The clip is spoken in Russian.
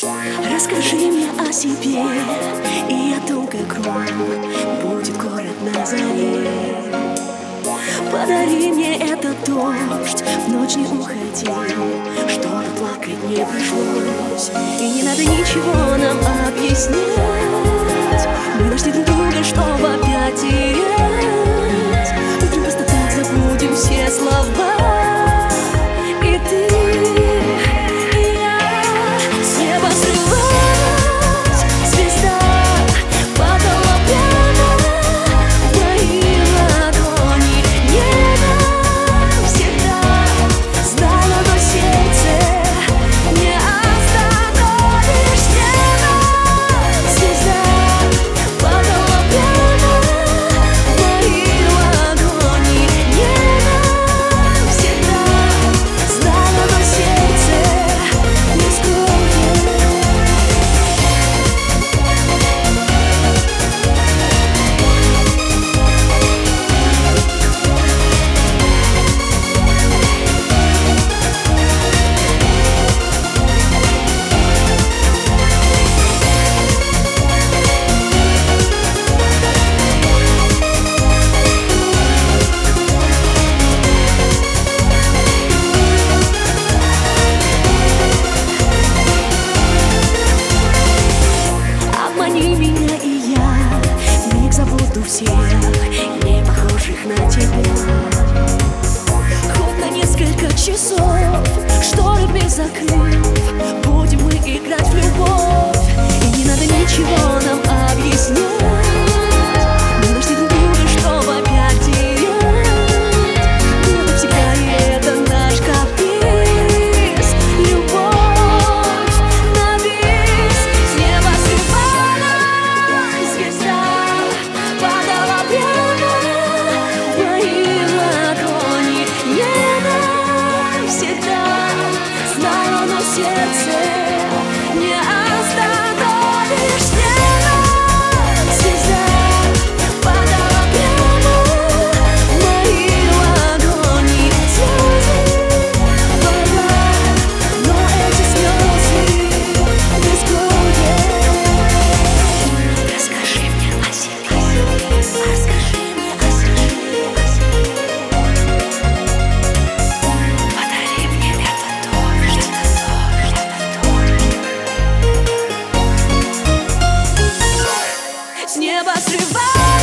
Расскажи мне о себе и о том, как ром будет город на заре. Подари мне этот дождь, в ночь не уходи, чтобы плакать не пришлось. И не надо ничего нам объяснять, мы нашли друг друга, чтобы опять терять. Всех не похожих на тебя. Хоть на несколько часов шторами закрыв Будем мы играть в любовь И не надо ничего нам сердце не goodbye.